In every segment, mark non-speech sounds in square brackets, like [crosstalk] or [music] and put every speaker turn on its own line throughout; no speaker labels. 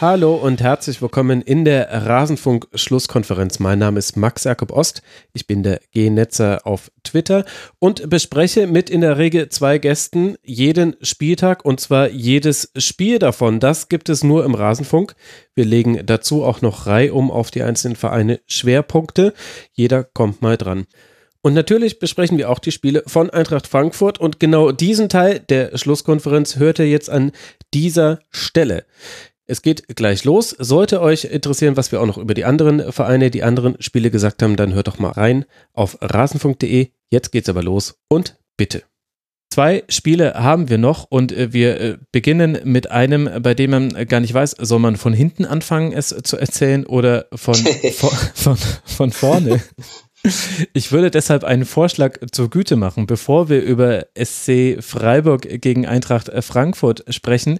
Hallo und herzlich willkommen in der Rasenfunk-Schlusskonferenz. Mein Name ist Max Jakob Ost. Ich bin der G-Netzer auf Twitter und bespreche mit in der Regel zwei Gästen jeden Spieltag und zwar jedes Spiel davon. Das gibt es nur im Rasenfunk. Wir legen dazu auch noch reihum auf die einzelnen Vereine Schwerpunkte. Jeder kommt mal dran. Und natürlich besprechen wir auch die Spiele von Eintracht Frankfurt und genau diesen Teil der Schlusskonferenz hört ihr jetzt an dieser Stelle. Es geht gleich los. Sollte euch interessieren, was wir auch noch über die anderen Vereine, die anderen Spiele gesagt haben, dann hört doch mal rein auf rasenfunk.de. Jetzt geht's aber los und bitte. Zwei Spiele haben wir noch und äh, wir äh, beginnen mit einem, bei dem man gar nicht weiß, soll man von hinten anfangen, es zu erzählen oder von, [laughs] von, von, von vorne? Ich würde deshalb einen Vorschlag zur Güte machen. Bevor wir über SC Freiburg gegen Eintracht Frankfurt sprechen,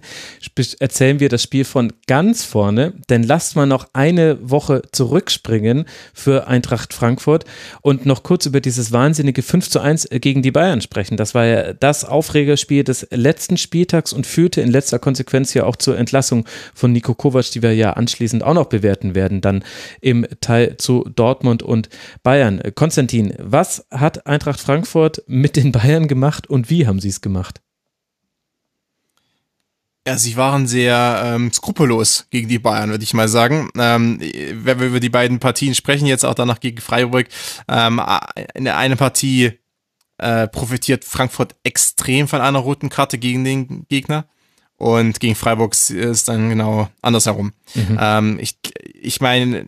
erzählen wir das Spiel von ganz vorne, denn lasst mal noch eine Woche zurückspringen für Eintracht Frankfurt und noch kurz über dieses wahnsinnige 5 zu 1 gegen die Bayern sprechen. Das war ja das Aufregerspiel des letzten Spieltags und führte in letzter Konsequenz ja auch zur Entlassung von Nico Kovac, die wir ja anschließend auch noch bewerten werden, dann im Teil zu Dortmund und Bayern. Konstantin, was hat Eintracht Frankfurt mit den Bayern gemacht und wie haben sie es gemacht?
Ja, sie waren sehr ähm, skrupellos gegen die Bayern, würde ich mal sagen. Ähm, wenn wir über die beiden Partien sprechen, jetzt auch danach gegen Freiburg, ähm, in der einen Partie äh, profitiert Frankfurt extrem von einer roten Karte gegen den Gegner. Und gegen Freiburg ist dann genau andersherum. Mhm. Ähm, ich ich meine,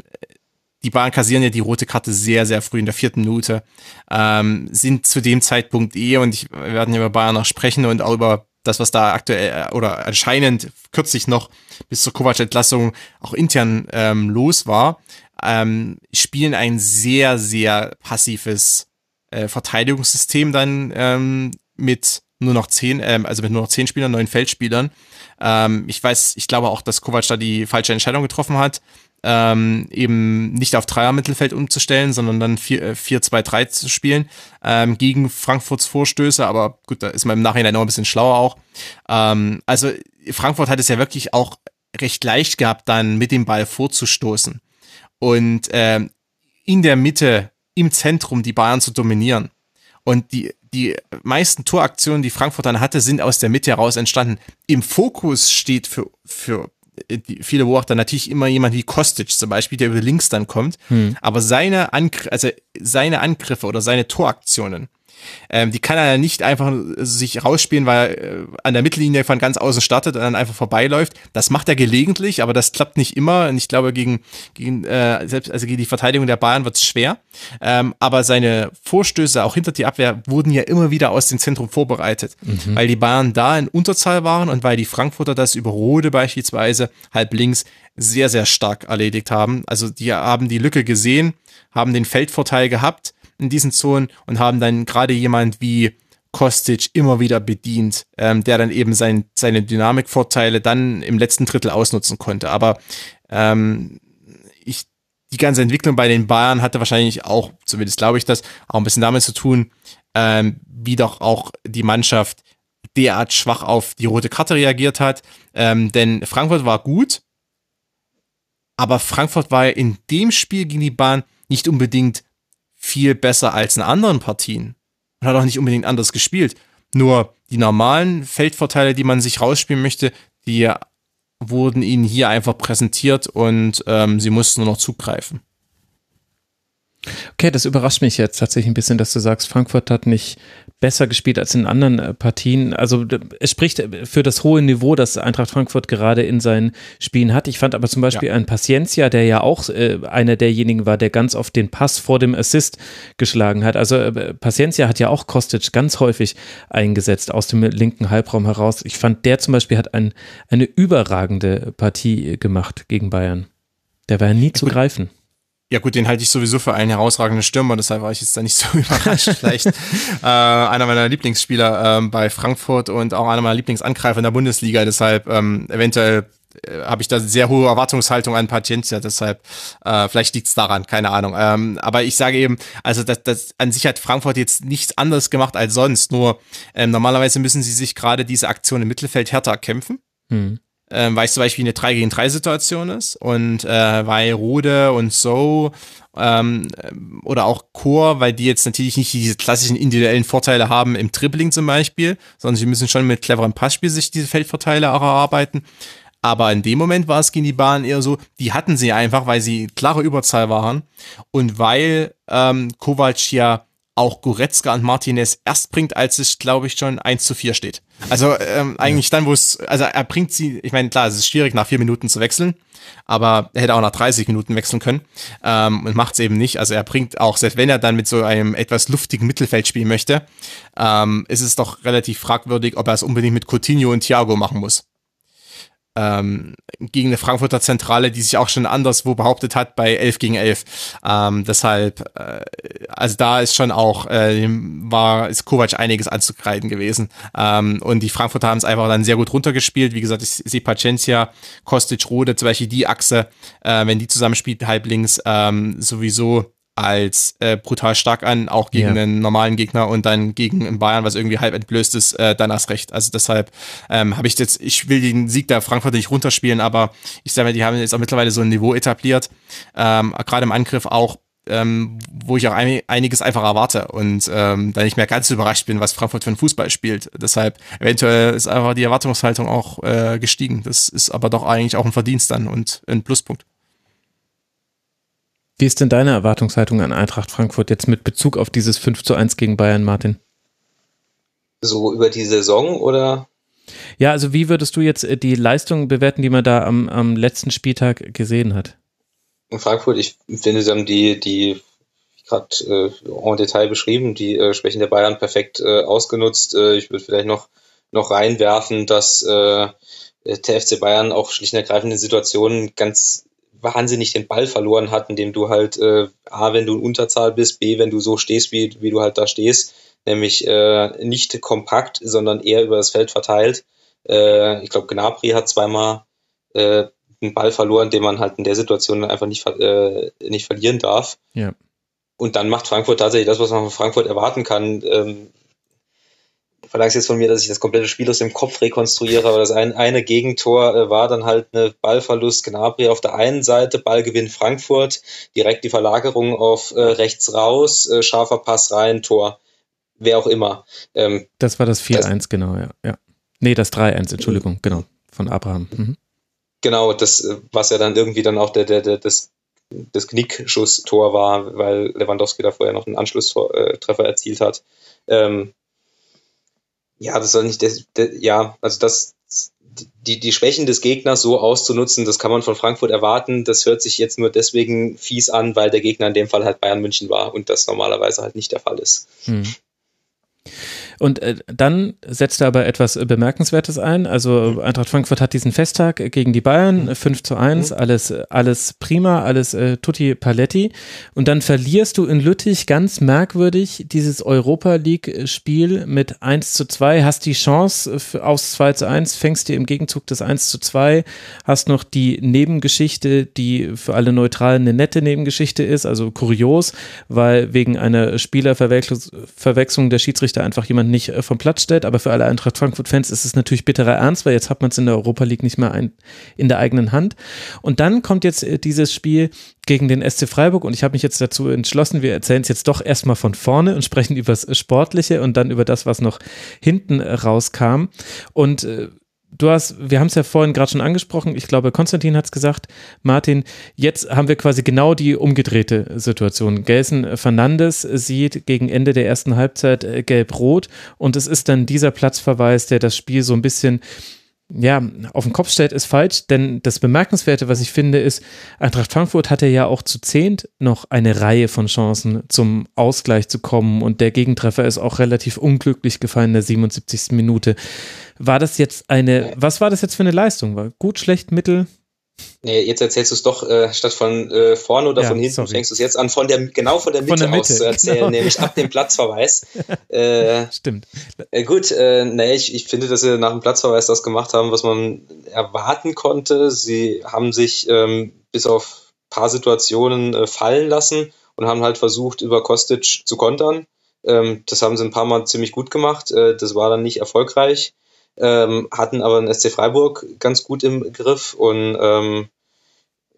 die Bayern kassieren ja die rote Karte sehr, sehr früh in der vierten Minute, ähm, sind zu dem Zeitpunkt eh, und ich, wir werden ja über Bayern noch sprechen und auch über das, was da aktuell oder anscheinend kürzlich noch bis zur Kovac-Entlassung auch intern ähm, los war, ähm, spielen ein sehr, sehr passives äh, Verteidigungssystem dann ähm, mit nur noch zehn, ähm, also mit nur noch zehn Spielern, neun Feldspielern. Ähm, ich weiß, ich glaube auch, dass Kovac da die falsche Entscheidung getroffen hat ähm, eben nicht auf Dreier-Mittelfeld umzustellen, sondern dann 4-2-3 äh, zu spielen ähm, gegen Frankfurts Vorstöße. Aber gut, da ist man im Nachhinein noch ein bisschen schlauer auch. Ähm, also Frankfurt hat es ja wirklich auch recht leicht gehabt, dann mit dem Ball vorzustoßen und ähm, in der Mitte, im Zentrum die Bayern zu dominieren. Und die, die meisten Toraktionen, die Frankfurt dann hatte, sind aus der Mitte heraus entstanden. Im Fokus steht für, für die, viele beobachten natürlich immer jemand wie Kostic zum Beispiel, der über links dann kommt, hm. aber seine, Angr also seine Angriffe oder seine Toraktionen, ähm, die kann er nicht einfach sich rausspielen, weil er äh, an der Mittellinie von ganz außen startet und dann einfach vorbeiläuft. Das macht er gelegentlich, aber das klappt nicht immer. Und ich glaube, gegen, gegen äh, selbst also gegen die Verteidigung der Bayern wird es schwer. Ähm, aber seine Vorstöße auch hinter die Abwehr wurden ja immer wieder aus dem Zentrum vorbereitet, mhm. weil die Bayern da in Unterzahl waren und weil die Frankfurter das über Rode beispielsweise halb links sehr, sehr stark erledigt haben. Also die haben die Lücke gesehen, haben den Feldvorteil gehabt in diesen Zonen und haben dann gerade jemand wie Kostic immer wieder bedient, ähm, der dann eben sein, seine Dynamikvorteile dann im letzten Drittel ausnutzen konnte. Aber ähm, ich, die ganze Entwicklung bei den Bayern hatte wahrscheinlich auch, zumindest glaube ich das, auch ein bisschen damit zu tun, ähm, wie doch auch die Mannschaft derart schwach auf die rote Karte reagiert hat. Ähm, denn Frankfurt war gut, aber Frankfurt war ja in dem Spiel gegen die Bahn nicht unbedingt viel besser als in anderen Partien und hat auch nicht unbedingt anders gespielt. Nur die normalen Feldvorteile, die man sich rausspielen möchte, die wurden ihnen hier einfach präsentiert und ähm, sie mussten nur noch zugreifen.
Okay, das überrascht mich jetzt tatsächlich ein bisschen, dass du sagst, Frankfurt hat nicht besser gespielt als in anderen äh, Partien. Also es spricht äh, für das hohe Niveau, das Eintracht Frankfurt gerade in seinen Spielen hat. Ich fand aber zum Beispiel ja. ein Paciencia, der ja auch äh, einer derjenigen war, der ganz oft den Pass vor dem Assist geschlagen hat. Also äh, Paciencia hat ja auch Kostic ganz häufig eingesetzt aus dem linken Halbraum heraus. Ich fand, der zum Beispiel hat ein, eine überragende Partie gemacht gegen Bayern. Der war ja nie ja, zu greifen.
Ja gut, den halte ich sowieso für einen herausragenden Stürmer, deshalb war ich jetzt da nicht [laughs] so überrascht. Vielleicht äh, einer meiner Lieblingsspieler ähm, bei Frankfurt und auch einer meiner Lieblingsangreifer in der Bundesliga. Deshalb ähm, eventuell äh, habe ich da sehr hohe Erwartungshaltung an Paciencia, deshalb äh, vielleicht liegt's daran, keine Ahnung. Ähm, aber ich sage eben, also das, das an sich hat Frankfurt jetzt nichts anderes gemacht als sonst. Nur ähm, normalerweise müssen sie sich gerade diese Aktion im Mittelfeld härter kämpfen. Hm ähm, weil es zum Beispiel eine 3 gegen 3 Situation ist und äh, weil Rode und So ähm, oder auch Chor, weil die jetzt natürlich nicht diese klassischen individuellen Vorteile haben im Dribbling zum Beispiel, sondern sie müssen schon mit cleverem Passspiel sich diese Feldvorteile auch erarbeiten. Aber in dem Moment war es gegen die Bahn eher so, die hatten sie einfach, weil sie klare Überzahl waren und weil ähm, Kovac ja auch Goretzka und Martinez erst bringt, als es, glaube ich, schon 1 zu 4 steht. Also ähm, eigentlich dann, wo es, also er bringt sie, ich meine, klar, es ist schwierig, nach vier Minuten zu wechseln, aber er hätte auch nach 30 Minuten wechseln können ähm, und macht es eben nicht. Also er bringt auch, selbst wenn er dann mit so einem etwas luftigen Mittelfeld spielen möchte, ähm, ist es doch relativ fragwürdig, ob er es unbedingt mit Coutinho und Thiago machen muss ähm, gegen eine Frankfurter Zentrale, die sich auch schon anderswo behauptet hat bei 11 gegen 11. Ähm, deshalb, äh, also da ist schon auch, äh, war, ist Kovac einiges anzukreiden gewesen. Ähm, und die Frankfurter haben es einfach dann sehr gut runtergespielt. Wie gesagt, ich sehe Paciencia, Kostic, Rode, zum Beispiel die Achse, äh, wenn die zusammenspielt, halb links, ähm, sowieso als äh, brutal stark an, auch gegen yeah. einen normalen Gegner und dann gegen Bayern, was irgendwie halb entblößt ist, äh, dann erst recht. Also deshalb ähm, habe ich jetzt, ich will den Sieg der Frankfurt nicht runterspielen, aber ich sage mal, die haben jetzt auch mittlerweile so ein Niveau etabliert, ähm, gerade im Angriff auch, ähm, wo ich auch ein, einiges einfach erwarte und ähm, da nicht mehr ganz überrascht bin, was Frankfurt für einen Fußball spielt. Deshalb eventuell ist einfach die Erwartungshaltung auch äh, gestiegen. Das ist aber doch eigentlich auch ein Verdienst dann und ein Pluspunkt.
Wie ist denn deine Erwartungshaltung an Eintracht Frankfurt jetzt mit Bezug auf dieses 5 zu 1 gegen Bayern, Martin?
So über die Saison oder?
Ja, also wie würdest du jetzt äh, die Leistung bewerten, die man da am, am letzten Spieltag gesehen hat?
In Frankfurt, ich finde, sie haben die, die gerade äh, en Detail beschrieben, die äh, Schwächen der Bayern perfekt äh, ausgenutzt. Äh, ich würde vielleicht noch, noch reinwerfen, dass äh, der FC Bayern auch schlicht und ergreifend in Situationen ganz wahnsinnig den Ball verloren hat, indem du halt äh, A, wenn du in Unterzahl bist, B, wenn du so stehst, wie, wie du halt da stehst, nämlich äh, nicht kompakt, sondern eher über das Feld verteilt. Äh, ich glaube, Gnabry hat zweimal äh, einen Ball verloren, den man halt in der Situation einfach nicht, äh, nicht verlieren darf.
Ja.
Und dann macht Frankfurt tatsächlich das, was man von Frankfurt erwarten kann. Ähm, verlangst jetzt von mir, dass ich das komplette Spiel aus dem Kopf rekonstruiere, aber das ein, eine Gegentor äh, war dann halt eine Ballverlust Gnabry auf der einen Seite, Ballgewinn Frankfurt, direkt die Verlagerung auf äh, rechts raus, äh, scharfer Pass rein, Tor, wer auch immer.
Ähm, das war das 4-1, genau, ja, ja. Nee, das 3-1, Entschuldigung, genau, von Abraham. Mhm.
Genau, das, äh, was ja dann irgendwie dann auch der, der, der, das das Knickschuss-Tor war, weil Lewandowski da vorher noch einen Anschlusstreffer äh, erzielt hat. Ähm, ja, das soll nicht, das, das, ja, also das, die, die Schwächen des Gegners so auszunutzen, das kann man von Frankfurt erwarten. Das hört sich jetzt nur deswegen fies an, weil der Gegner in dem Fall halt Bayern München war und das normalerweise halt nicht der Fall ist. Hm.
Und äh, dann setzt er aber etwas Bemerkenswertes ein. Also Eintracht Frankfurt hat diesen Festtag gegen die Bayern, 5 zu 1, mhm. alles, alles prima, alles äh, tutti paletti. Und dann verlierst du in Lüttich ganz merkwürdig dieses Europa League-Spiel mit 1 zu 2, hast die Chance aus 2 zu 1, fängst dir im Gegenzug das 1 zu 2, hast noch die Nebengeschichte, die für alle Neutralen eine nette Nebengeschichte ist, also kurios, weil wegen einer Spielerverwechslung der Schiedsrichter einfach jemand man nicht äh, vom Platz stellt. Aber für alle Eintracht Frankfurt-Fans ist es natürlich bitterer Ernst, weil jetzt hat man es in der Europa League nicht mehr ein, in der eigenen Hand. Und dann kommt jetzt äh, dieses Spiel gegen den SC Freiburg und ich habe mich jetzt dazu entschlossen, wir erzählen es jetzt doch erstmal von vorne und sprechen über das Sportliche und dann über das, was noch hinten äh, rauskam. Und du hast, wir haben es ja vorhin gerade schon angesprochen, ich glaube, Konstantin hat es gesagt, Martin, jetzt haben wir quasi genau die umgedrehte Situation. Gelsen Fernandes sieht gegen Ende der ersten Halbzeit äh, gelb-rot. Und es ist dann dieser Platzverweis, der das Spiel so ein bisschen ja, auf den Kopf stellt, ist falsch, denn das Bemerkenswerte, was ich finde, ist, Eintracht Frankfurt hatte ja auch zu zehnt noch eine Reihe von Chancen zum Ausgleich zu kommen und der Gegentreffer ist auch relativ unglücklich gefallen in der 77. Minute. War das jetzt eine, was war das jetzt für eine Leistung? War gut, schlecht, mittel?
Nee, jetzt erzählst du es doch äh, statt von äh, vorne oder
Ja,
von hinten,
sorry.
fängst du es jetzt an, von der, genau von der Mitte,
Von der Mitte,
aus zu erzählen,
genau.
nämlich ab dem Platzverweis. [laughs] äh,
Stimmt.
äh, gut, äh, nee, ich, ich finde, dass sie nach dem Platzverweis das gemacht haben, was man erwarten konnte. Sie haben sich ähm, bis auf paar Situationen äh, fallen lassen und haben halt versucht, über Kostic zu kontern. Ähm, das haben sie ein paar Mal ziemlich gut gemacht. Das war dann nicht erfolgreich. Ähm, hatten aber den SC Freiburg ganz gut im Griff und ähm,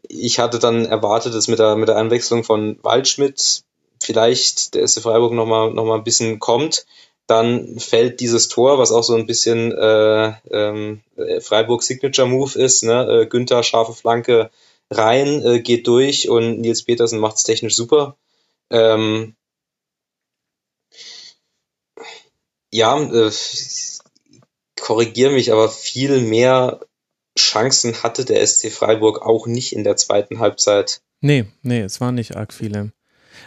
ich hatte dann erwartet, dass mit der, mit der Einwechslung von Waldschmidt vielleicht der SC Freiburg nochmal noch mal ein bisschen kommt. Dann fällt dieses Tor, was auch so ein bisschen äh, äh, Freiburg Signature Move ist, ne? äh, Günther scharfe Flanke rein, äh, geht durch und Nils Petersen macht es technisch super. Ähm, ja, äh, korrigiere mich, aber viel mehr Chancen hatte der SC Freiburg auch nicht in der zweiten Halbzeit.
Nee, nee, es waren nicht arg viele.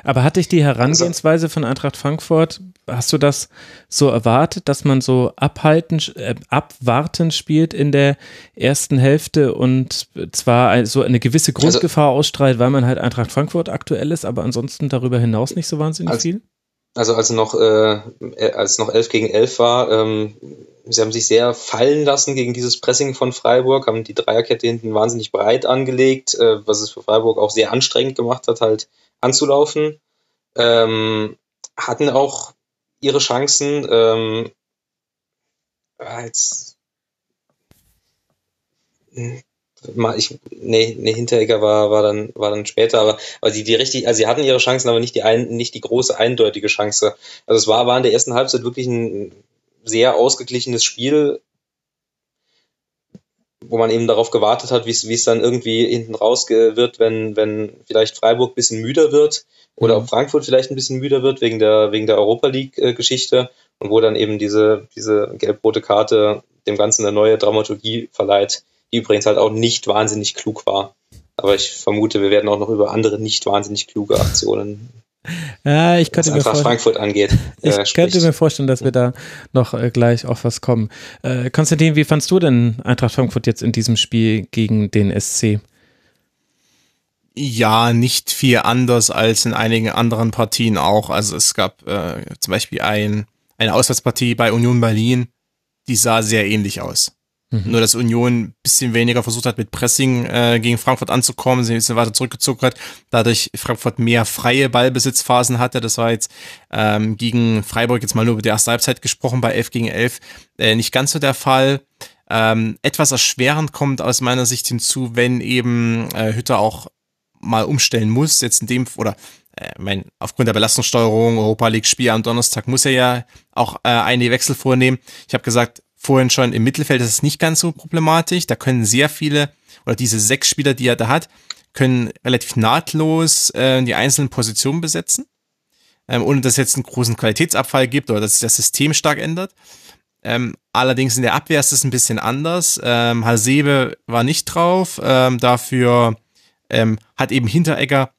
Aber hatte ich die Herangehensweise von Eintracht Frankfurt, hast du das so erwartet, dass man so abhalten, äh, abwartend spielt in der ersten Hälfte und zwar so eine gewisse Grundgefahr ausstrahlt, weil man halt Eintracht Frankfurt aktuell ist, aber ansonsten darüber hinaus nicht so wahnsinnig
Also-
viel?
Also als noch, äh, äh, als noch 11 gegen 11 war, ähm, sie haben sich sehr fallen lassen gegen dieses Pressing von Freiburg, haben die Dreierkette hinten wahnsinnig breit angelegt, äh, was es für Freiburg auch sehr anstrengend gemacht hat, halt anzulaufen. Ähm, hatten auch ihre Chancen. Ähm, ah, jetzt, Hm, ich, nee, nee, Hinteregger war, war dann, war dann später, aber, aber die, die richtig, also sie hatten ihre Chancen, aber nicht die ein, nicht die große, eindeutige Chance. Also es war, war in der ersten Halbzeit wirklich ein sehr ausgeglichenes Spiel, wo man eben darauf gewartet hat, wie es, dann irgendwie hinten raus wird, wenn, wenn vielleicht Freiburg ein bisschen müder wird oder
Mhm.
ob Frankfurt vielleicht ein bisschen müder wird wegen der, wegen der Europa League-Geschichte und wo dann eben diese, diese gelb-rote Karte dem Ganzen eine neue Dramaturgie verleiht, die übrigens halt auch nicht wahnsinnig klug war. Aber ich vermute, wir werden auch noch über andere nicht wahnsinnig kluge Aktionen, [laughs]
Ja, ich
was
könnte mir
Eintracht
vorstellen.
Frankfurt angeht, [laughs]
Ich
äh,
könnte mir vorstellen, dass wir da noch äh, gleich auf was kommen. Äh, Konstantin, wie fandst du denn Eintracht Frankfurt jetzt in diesem Spiel gegen den SC?
Ja, nicht viel anders als in einigen anderen Partien auch. Also es gab äh, zum Beispiel ein, eine Auswärtspartie bei Union Berlin, die sah sehr ähnlich aus. Nur dass Union ein bisschen weniger versucht hat, mit Pressing äh, gegen Frankfurt anzukommen, sie ein bisschen weiter zurückgezogen hat, dadurch Frankfurt mehr freie Ballbesitzphasen hatte. Das war jetzt ähm, gegen Freiburg jetzt mal nur über die erste Halbzeit gesprochen, bei 11 gegen 11 äh, nicht ganz so der Fall. Ähm, etwas erschwerend kommt aus meiner Sicht hinzu, wenn eben äh, Hütter auch mal umstellen muss, jetzt in dem, oder äh, mein, aufgrund der Belastungssteuerung, Europa League Spiel am Donnerstag muss er ja auch äh, einige Wechsel vornehmen. Ich habe gesagt, vorhin schon im Mittelfeld ist es nicht ganz so problematisch. Da können sehr viele, oder diese sechs Spieler, die er da hat, können relativ nahtlos äh, die einzelnen Positionen besetzen, ähm, ohne dass es jetzt einen großen Qualitätsabfall gibt oder dass sich das System stark ändert. Ähm, allerdings in der Abwehr ist es ein bisschen anders. Ähm, Hasebe war nicht drauf, ähm, dafür ähm, hat eben Hinteregger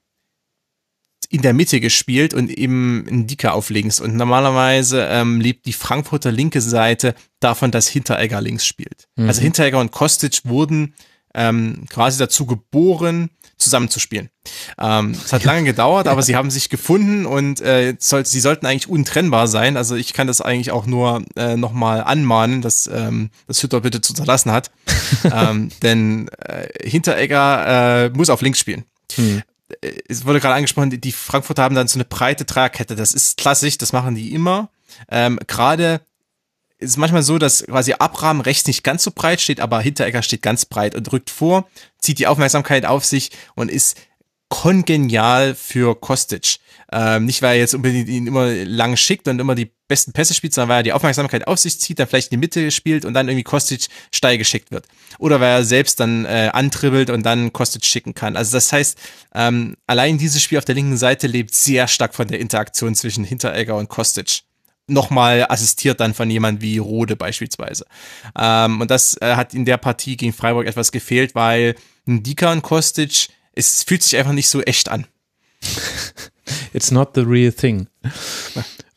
in der Mitte gespielt und eben einen Dicker auf links. Und normalerweise ähm, lebt die Frankfurter linke Seite davon, dass Hinteregger links spielt. Also Hinteregger und Kostic wurden ähm, quasi dazu geboren, zusammenzuspielen. Ähm, es hat lange gedauert, [laughs] aber sie haben sich gefunden und äh, soll, sie sollten eigentlich untrennbar sein. Also ich kann das eigentlich auch nur äh, nochmal anmahnen, dass ähm, das Hütter bitte zu unterlassen hat. [laughs] ähm, denn äh, Hinteregger äh, muss auf links spielen es wurde gerade angesprochen, die- Frankfurter haben dann so eine breite Dreierkette. Das ist klassisch, das machen die immer. Ähm, gerade ist manchmal so, dass quasi Abraham rechts nicht ganz so breit steht, aber Hinteregger steht ganz breit und rückt vor, zieht die Aufmerksamkeit auf sich und ist kongenial für Kostic. Ähm, nicht, weil er jetzt unbedingt ihn immer lang schickt und immer die besten Pässe spielt, sondern weil er die Aufmerksamkeit auf sich zieht, dann vielleicht in die Mitte spielt und dann irgendwie Kostic steil geschickt wird. Oder weil er selbst dann äh, antribbelt und dann Kostic schicken kann. Also das heißt, ähm, allein dieses Spiel auf der linken Seite lebt sehr stark von der Interaktion zwischen Hinteregger und Kostic. Nochmal assistiert dann von jemand wie Rode beispielsweise. Ähm, und das äh, hat in der Partie gegen Freiburg etwas gefehlt, weil ein Dika und Kostic, es fühlt sich einfach nicht so echt an. [laughs]
It's not the real thing.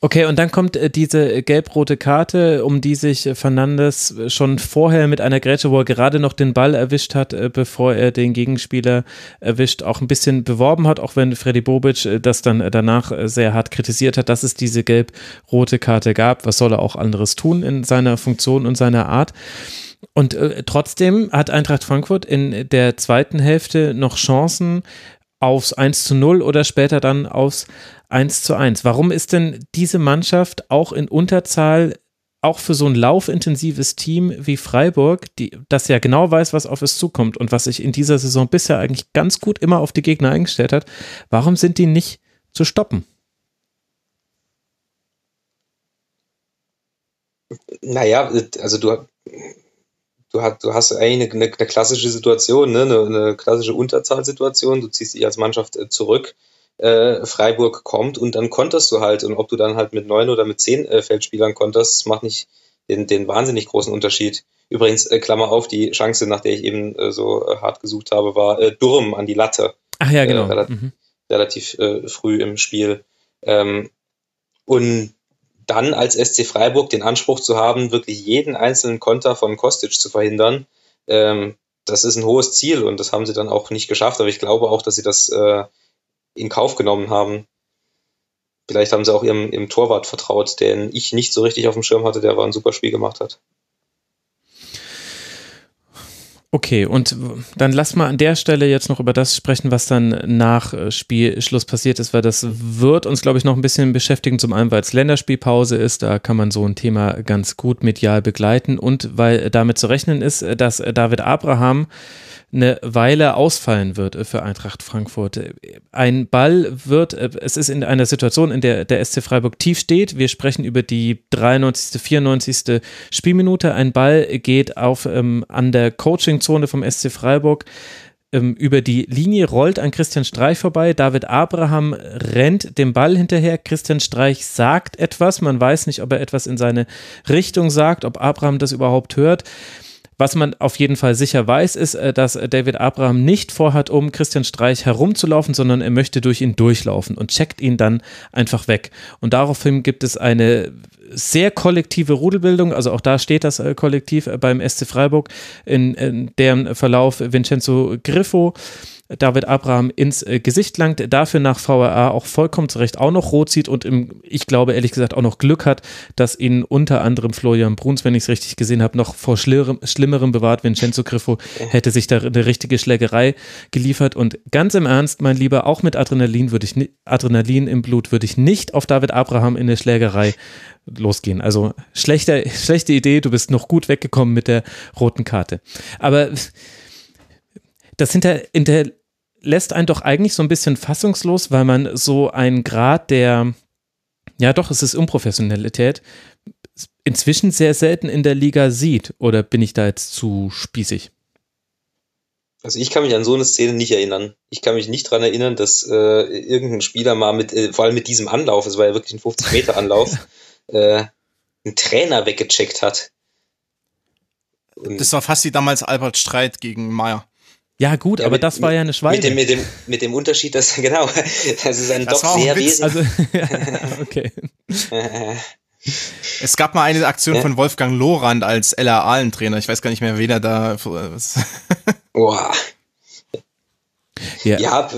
Okay, und dann kommt äh, diese gelb-rote Karte, um die sich Fernandes schon vorher mit einer Grätsche, wo er gerade noch den Ball erwischt hat, äh, bevor er den Gegenspieler erwischt, auch ein bisschen beworben hat, auch wenn Freddy Bobic äh, das dann danach sehr hart kritisiert hat, dass es diese gelb-rote Karte gab. Was soll er auch anderes tun in seiner Funktion und seiner Art? Und äh, trotzdem hat Eintracht Frankfurt in der zweiten Hälfte noch Chancen aufs 1 zu 0 oder später dann aufs 1 zu 1. Warum ist denn diese Mannschaft auch in Unterzahl auch für so ein laufintensives Team wie Freiburg, die, das ja genau weiß, was auf es zukommt und was sich in dieser Saison bisher eigentlich ganz gut immer auf die Gegner eingestellt hat, warum sind die nicht zu stoppen?
Naja, also du, du, hast, du hast eigentlich eine, eine, klassische Situation, ne? eine, eine klassische Unterzahlsituation. Du ziehst dich als Mannschaft äh, zurück äh, Freiburg kommt und dann konterst du halt. Und ob du dann halt mit neun oder mit zehn äh, Feldspielern konterst, macht nicht den, den wahnsinnig großen Unterschied. Übrigens, äh, Klammer auf, die Chance, nach der ich eben äh, so äh, hart gesucht habe, war Durm an die Latte.
Ach ja, genau.
Relativ, mhm. relativ früh im Spiel. Ähm, und dann als SC Freiburg den Anspruch zu haben, wirklich jeden einzelnen Konter von Kostic zu verhindern, ähm, das ist ein hohes Ziel und das haben sie dann auch nicht geschafft. Aber ich glaube auch, dass sie das äh, in Kauf genommen haben. Vielleicht haben sie auch ihrem, ihrem Torwart vertraut, den ich nicht so richtig auf dem Schirm hatte, der aber ein super Spiel gemacht hat.
Okay, und dann lass mal an der Stelle jetzt noch über das sprechen, was dann nach äh, Spielschluss passiert ist, weil das wird uns, glaube ich, noch ein bisschen beschäftigen. Zum einen, weil es Länderspielpause ist, da kann man so ein Thema ganz gut medial begleiten und weil damit zu rechnen ist, dass David Abraham eine Weile ausfallen wird äh, für Eintracht Frankfurt. Ein Ball wird, äh, es ist in einer Situation, in der der SC Freiburg tief steht. Wir sprechen über die 93., 94. Spielminute. Ein Ball geht auf ähm, an der Coachingzone vom SC Freiburg ähm, über die Linie, rollt an Christian Streich vorbei. David Abraham rennt dem Ball hinterher. Christian Streich sagt etwas. Man weiß nicht, ob er etwas in seine Richtung sagt, ob Abraham das überhaupt hört. Was man auf jeden Fall sicher weiß, ist, äh, dass David Abraham nicht vorhat, um Christian Streich herumzulaufen, sondern er möchte durch ihn durchlaufen und checkt ihn dann einfach weg. Und daraufhin gibt es eine sehr kollektive Rudelbildung, also auch da steht das äh, Kollektiv äh, beim SC Freiburg, in, in deren Verlauf Vincenzo Griffo David Abraham ins äh, Gesicht langt, dafür nach VRA auch vollkommen zurecht auch noch rot sieht und im, ich glaube ehrlich gesagt auch noch Glück hat, dass ihn unter anderem Florian Bruns, wenn ich es richtig gesehen habe, noch vor schlimmerem, schlimmerem bewahrt. Vincenzo Griffo hätte sich da eine richtige Schlägerei geliefert und ganz im Ernst, mein Lieber, auch mit Adrenalin würde ich Adrenalin im Blut würde ich nicht auf David Abraham in der Schlägerei losgehen. Also schlechte, schlechte Idee, du bist noch gut weggekommen mit der roten Karte. Aber das hinter, hinterlässt einen doch eigentlich so ein bisschen fassungslos, weil man so einen Grad der, ja doch, es ist Unprofessionalität, inzwischen sehr selten in der Liga sieht. Oder bin ich da jetzt zu spießig?
Also ich kann mich an so eine Szene nicht erinnern. Ich kann mich nicht daran erinnern, dass äh, irgendein Spieler mal mit, äh, vor allem mit diesem Anlauf, es war ja wirklich ein 50-Meter-Anlauf, [laughs] äh, einen Trainer weggecheckt hat.
Und das war fast wie damals Albert Streit gegen Meyer.
Ja, gut, ja, aber mit, das war ja eine Schweine.
Mit dem, mit dem, mit dem Unterschied, dass, [laughs] genau, das ist ein das doch sehr wesentlich. Also, [laughs] [laughs]
okay.
Es gab mal eine Aktion ja. von Wolfgang Lorand als LR Ahlen-Trainer. Ich weiß gar nicht mehr, wer da.
Boah. Ja, ja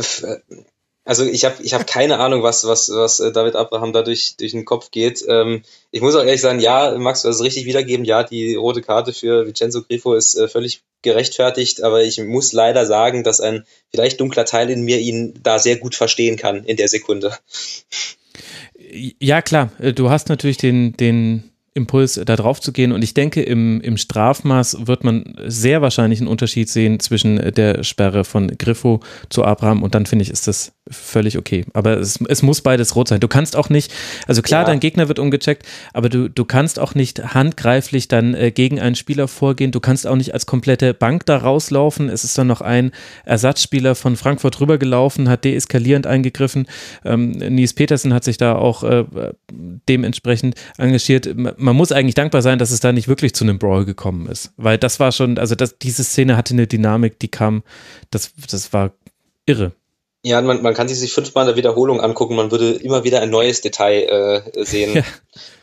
also ich habe ich hab [laughs] keine Ahnung, was, was, was äh, David Abraham da durch, durch den Kopf geht. Ähm, ich muss auch ehrlich sagen, ja, Max, du hast es richtig wiedergeben. Ja, die rote Karte für Vincenzo Grifo ist äh, völlig gerechtfertigt, aber ich muss leider sagen, dass ein vielleicht dunkler Teil in mir ihn da sehr gut verstehen kann in der Sekunde.
Ja, klar. Äh, du hast natürlich den, den Impuls, da drauf zu gehen. Und ich denke, im, im Strafmaß wird man sehr wahrscheinlich einen Unterschied sehen zwischen der Sperre von Griffo zu Abraham. Und dann finde ich, ist das völlig okay. Aber es, es muss beides rot sein. Du kannst auch nicht, also klar, ja. dein Gegner wird umgecheckt, aber du, du kannst auch nicht handgreiflich dann äh, gegen einen Spieler vorgehen. Du kannst auch nicht als komplette Bank da rauslaufen. Es ist dann noch ein Ersatzspieler von Frankfurt rübergelaufen, hat deeskalierend eingegriffen. Ähm, Nies Petersen hat sich da auch äh, dementsprechend engagiert. Man muss eigentlich dankbar sein, dass es da nicht wirklich zu einem Brawl gekommen ist. Weil das war schon, also das, diese Szene hatte eine Dynamik, die kam, das, das war irre.
Ja, man, man kann sich sich fünfmal in der Wiederholung angucken, man würde immer wieder ein neues Detail äh, sehen. [laughs] Ja.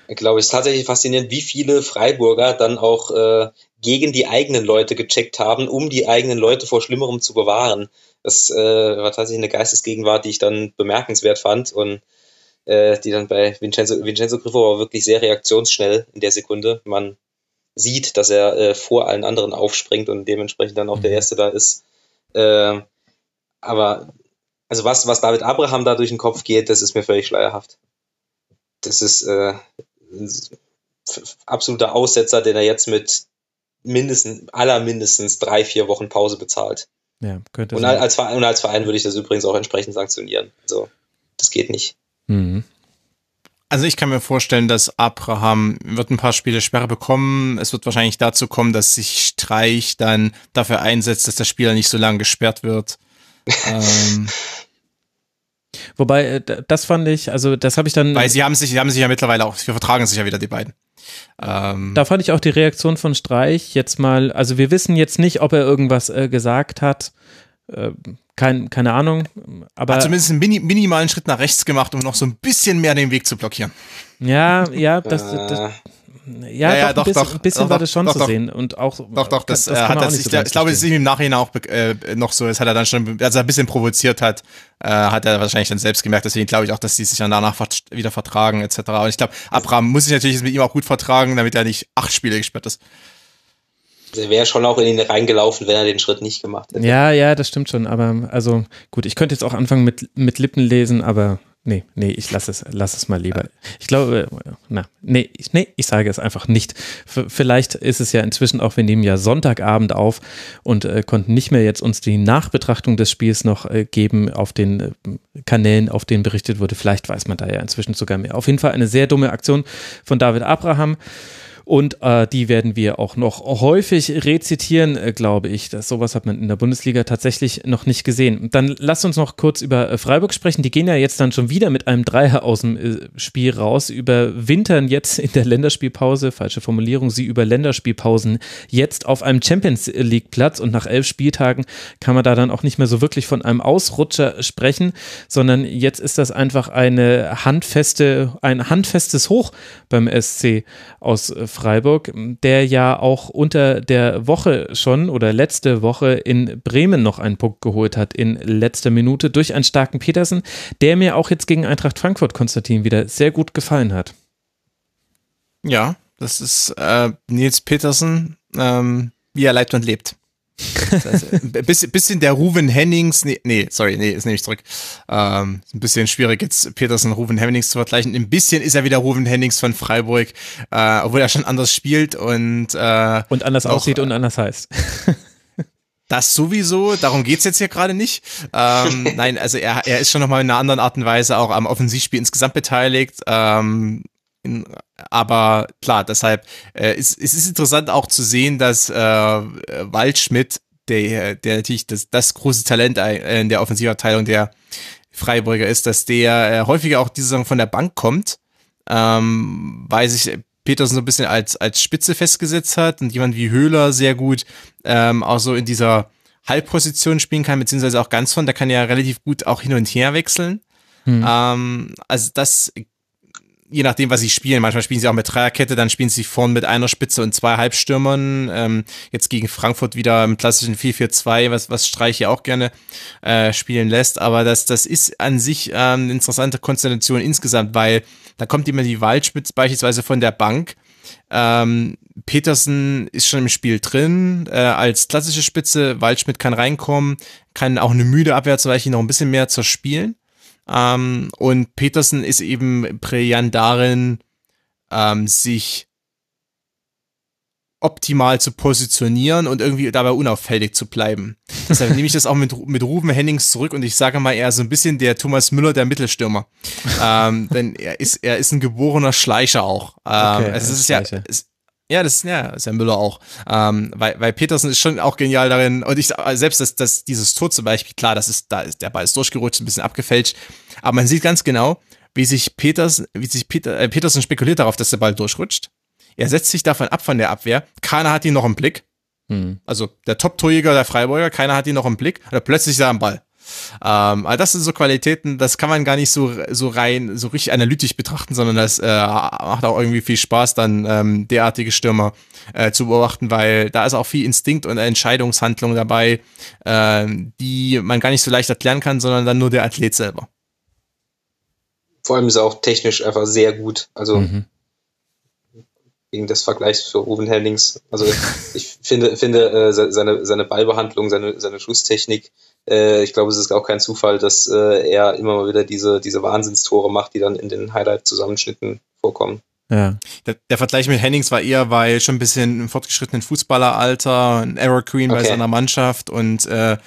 Ich glaube, es ist tatsächlich faszinierend, wie viele Freiburger dann auch äh, gegen die eigenen Leute gecheckt haben, um die eigenen Leute vor Schlimmerem zu bewahren. Das äh, war tatsächlich eine Geistesgegenwart, die ich dann bemerkenswert fand und äh, die dann bei Vincenzo, Vincenzo Griffo war wirklich sehr reaktionsschnell in der Sekunde. Man sieht, dass er äh, vor allen anderen aufspringt und dementsprechend dann auch mhm. der Erste da ist. Äh, aber also was, was David Abraham da durch den Kopf geht, das ist mir völlig schleierhaft. Das ist äh, ein absoluter Aussetzer, den er jetzt mit mindestens, aller mindestens drei, vier Wochen Pause bezahlt.
Ja, könnte
und sein. als, Verein, und als Verein würde ich das übrigens auch entsprechend sanktionieren. Also, das geht nicht. Mhm.
Also ich kann mir vorstellen, dass Abraham wird ein paar Spiele Sperre bekommen. Es wird wahrscheinlich dazu kommen, dass sich Streich dann dafür einsetzt, dass der Spieler nicht so lange gesperrt wird. [laughs] ähm,
Wobei, äh, das fand ich, also das habe ich dann.
Weil sie haben sich, sie haben sich ja mittlerweile auch, wir vertragen sich ja wieder, die beiden.
Ähm, da fand ich auch die Reaktion von Streich jetzt mal, also wir wissen jetzt nicht, ob er irgendwas äh, gesagt hat. Äh, kein, keine Ahnung. Aber
hat zumindest einen mini, minimalen Schritt nach rechts gemacht, um noch so ein bisschen mehr den Weg zu blockieren.
Ja, ja, das, das, ja, ja, doch, doch, ein bisschen, doch, ein bisschen
doch,
war das schon zu sehen und auch
doch doch das, das hat das, ich, so ich glaube es ist ihm im Nachhinein auch äh, noch so das hat er dann schon als er ein bisschen provoziert hat äh, hat er wahrscheinlich dann selbst gemerkt deswegen glaube ich auch dass die sich dann danach wieder vertragen etc und ich glaube Abraham muss sich natürlich mit ihm auch gut vertragen damit er nicht acht Spiele gesperrt ist
also wäre schon auch in ihn reingelaufen, wenn er den Schritt nicht gemacht hätte.
Ja, ja, das stimmt schon. Aber also gut, ich könnte jetzt auch anfangen mit, mit Lippen lesen, aber Nee, nee, ich lasse es, lass es mal lieber. Ich glaube, na, nee, ich, nee, ich sage es einfach nicht. V vielleicht ist es ja inzwischen auch, wir nehmen ja Sonntagabend auf und äh, konnten nicht mehr jetzt uns die Nachbetrachtung des Spiels noch äh, geben auf den äh, Kanälen, auf denen berichtet wurde. Vielleicht weiß man da ja inzwischen sogar mehr. Auf jeden Fall eine sehr dumme Aktion von David Abraham. Und äh, die werden wir auch noch häufig rezitieren, äh, glaube ich. Das, sowas hat man in der Bundesliga tatsächlich noch nicht gesehen. Dann lasst uns noch kurz über äh, Freiburg sprechen. Die gehen ja jetzt dann schon wieder mit einem Dreier aus dem äh, Spiel raus, überwintern jetzt in der Länderspielpause, falsche Formulierung, sie über Länderspielpausen jetzt auf einem Champions League Platz und nach elf Spieltagen kann man da dann auch nicht mehr so wirklich von einem Ausrutscher sprechen, sondern jetzt ist das einfach eine handfeste, ein handfestes Hoch beim SC aus äh, Freiburg, der ja auch unter der Woche schon oder letzte Woche in Bremen noch einen Punkt geholt hat in letzter Minute durch einen starken Petersen, der mir auch jetzt gegen Eintracht Frankfurt, Konstantin, wieder sehr gut gefallen hat.
Ja, das ist äh, Nils Petersen, ähm, wie er lebt und lebt. Ein bisschen, bisschen der Ruven Hennings, nee, nee, sorry, nee, das nehme ich zurück. Ähm, ein bisschen schwierig jetzt Petersen Ruven Hennings zu vergleichen. Ein bisschen ist er wieder Ruven Hennings von Freiburg, äh, obwohl er schon anders spielt und äh,
und anders aussieht und anders heißt. [laughs]
Das sowieso, darum geht's jetzt hier gerade nicht. Ähm, [laughs] nein, also er, er ist schon nochmal in einer anderen Art und Weise auch am Offensivspiel insgesamt beteiligt. Ähm, in, aber klar, deshalb äh, ist, es ist interessant auch zu sehen, dass äh, Waldschmidt, der, der natürlich das, das große Talent in der Offensivabteilung der Freiburger ist, dass der äh, häufiger auch diese Saison von der Bank kommt, ähm, weil sich Petersen so ein bisschen als, als Spitze festgesetzt hat und jemand wie Höhler sehr gut ähm, auch so in dieser Halbposition spielen kann, beziehungsweise auch ganz von, der kann ja relativ gut auch hin und her wechseln. Hm. Ähm, also das je nachdem, was sie spielen. Manchmal spielen sie auch mit Dreierkette, dann spielen sie vorn mit einer Spitze und zwei Halbstürmern. Ähm, jetzt gegen Frankfurt wieder im klassischen 4-4-2, was, was Streich ja auch gerne äh, spielen lässt. Aber das, das ist an sich ähm, eine interessante Konstellation insgesamt, weil da kommt immer die Waldspitze beispielsweise von der Bank. Ähm, Petersen ist schon im Spiel drin, äh, als klassische Spitze. Waldschmidt kann reinkommen, kann auch eine müde Abwehr zum Beispiel noch ein bisschen mehr zerspielen. Ähm, und Peterson ist eben brillant darin, ähm, sich optimal zu positionieren und irgendwie dabei unauffällig zu bleiben. Deshalb nehme ich das auch mit, mit Ruben Hennings zurück und ich sage mal, er ist so ein bisschen der Thomas Müller der Mittelstürmer. [laughs] ähm, denn er ist, er ist ein geborener Schleicher auch. Ähm, okay, also es ist ja, es, ja, das ja, ist ja Müller auch. Ähm, weil, weil Petersen ist schon auch genial darin. Und ich selbst das, das, dieses Tor zum Beispiel, klar, das ist, da ist, der Ball ist durchgerutscht, ein bisschen abgefälscht. Aber man sieht ganz genau, wie sich Peters, wie sich Peter, äh, Petersen spekuliert darauf, dass der Ball durchrutscht. Er setzt sich davon ab von der Abwehr. Keiner hat ihn noch im Blick. Hm. Also der Top-Torjäger der Freiburger, keiner hat ihn noch im Blick. Und plötzlich ist er am Ball. Ähm, aber das sind so Qualitäten, das kann man gar nicht so, so rein, so richtig analytisch betrachten, sondern das äh, macht auch irgendwie viel Spaß, dann ähm, derartige Stürmer äh, zu beobachten, weil da ist auch viel Instinkt und Entscheidungshandlung dabei, äh, die man gar nicht so leicht erklären kann, sondern dann nur der Athlet selber.
Vor allem ist er auch technisch einfach sehr gut. Also mhm. wegen des Vergleichs für Ruben Hennings. Also ich finde, finde äh, seine, seine Ballbehandlung, seine, seine Schusstechnik, äh, ich glaube, es ist auch kein Zufall, dass äh, er immer mal wieder diese, diese Wahnsinnstore macht, die dann in den Highlight-Zusammenschnitten vorkommen.
Ja. Der, der, Vergleich mit Hennings war eher, weil schon ein bisschen im fortgeschrittenen Fußballeralter, ein Error Queen okay. bei seiner Mannschaft und äh,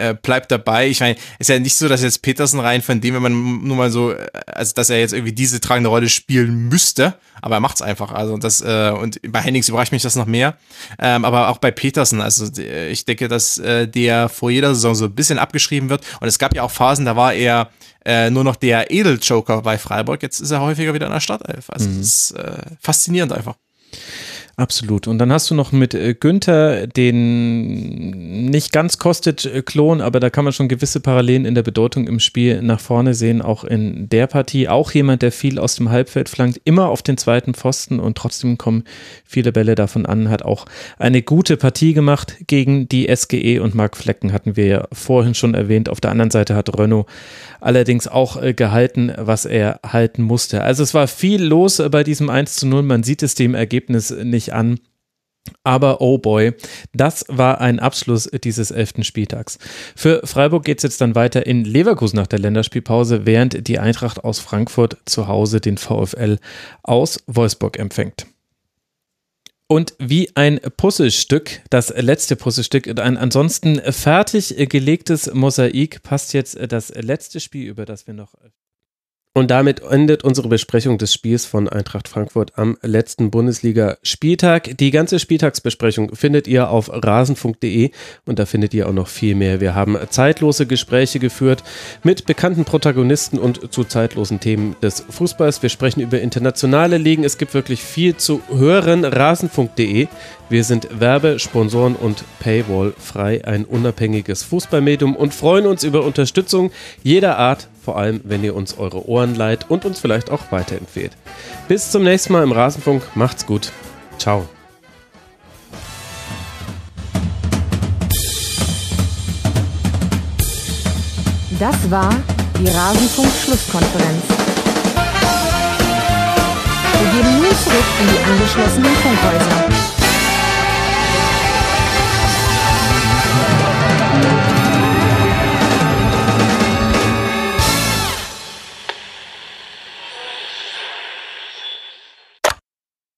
er bleibt dabei. Ich meine, ist ja nicht so, dass jetzt Petersen rein, von dem wenn man nur mal so, also dass er jetzt irgendwie diese tragende Rolle spielen müsste, aber er macht's einfach. Also das äh, und bei Hennings überrascht mich das noch mehr, ähm, aber auch bei Petersen. Also ich denke, dass äh, der vor jeder Saison so ein bisschen abgeschrieben wird und es gab ja auch Phasen, da war er äh, nur noch der Edeljoker bei Freiburg. Jetzt ist er häufiger wieder in der Startelf. Also mhm. das ist äh, faszinierend einfach.
Absolut. Und dann hast du noch mit äh, Günther den nicht ganz kostet äh, Klon, aber da kann man schon gewisse Parallelen in der Bedeutung im Spiel nach vorne sehen, auch in der Partie. Auch jemand, der viel aus dem Halbfeld flankt, immer auf den zweiten Pfosten und trotzdem kommen viele Bälle davon an, hat auch eine gute Partie gemacht gegen die SGE und Marc Flecken hatten wir ja vorhin schon erwähnt. Auf der anderen Seite hat Renault allerdings auch äh, gehalten, was er halten musste. Also es war viel los bei diesem 1 zu 0. Man sieht es dem Ergebnis an. Aber oh boy, das war ein Abschluss dieses elften Spieltags. Für Freiburg geht es jetzt dann weiter in Leverkusen nach der Länderspielpause, während die Eintracht aus Frankfurt zu Hause den VfL aus Wolfsburg empfängt. Und wie ein Puzzlestück, das letzte Puzzlestück, ein ansonsten fertig gelegtes Mosaik passt jetzt das letzte Spiel, über das wir noch und damit endet unsere Besprechung des Spiels von Eintracht Frankfurt am letzten Bundesliga-Spieltag. Die ganze Spieltagsbesprechung findet ihr auf rasenfunk.de und da findet ihr auch noch viel mehr. Wir haben zeitlose Gespräche geführt mit bekannten Protagonisten und zu zeitlosen Themen des Fußballs. Wir sprechen über internationale Ligen. Es gibt wirklich viel zu hören. Rasenfunk.de. Wir sind Werbe-, Sponsoren- und Paywall frei, ein unabhängiges Fußballmedium und freuen uns über Unterstützung jeder Art vor allem wenn ihr uns eure Ohren leiht und uns vielleicht auch weiterempfehlt. Bis zum nächsten Mal im Rasenfunk. Macht's gut. Ciao.
Das war die Rasenfunk-Schlusskonferenz. Wir geben nun zurück in die angeschlossenen Funkhäuser.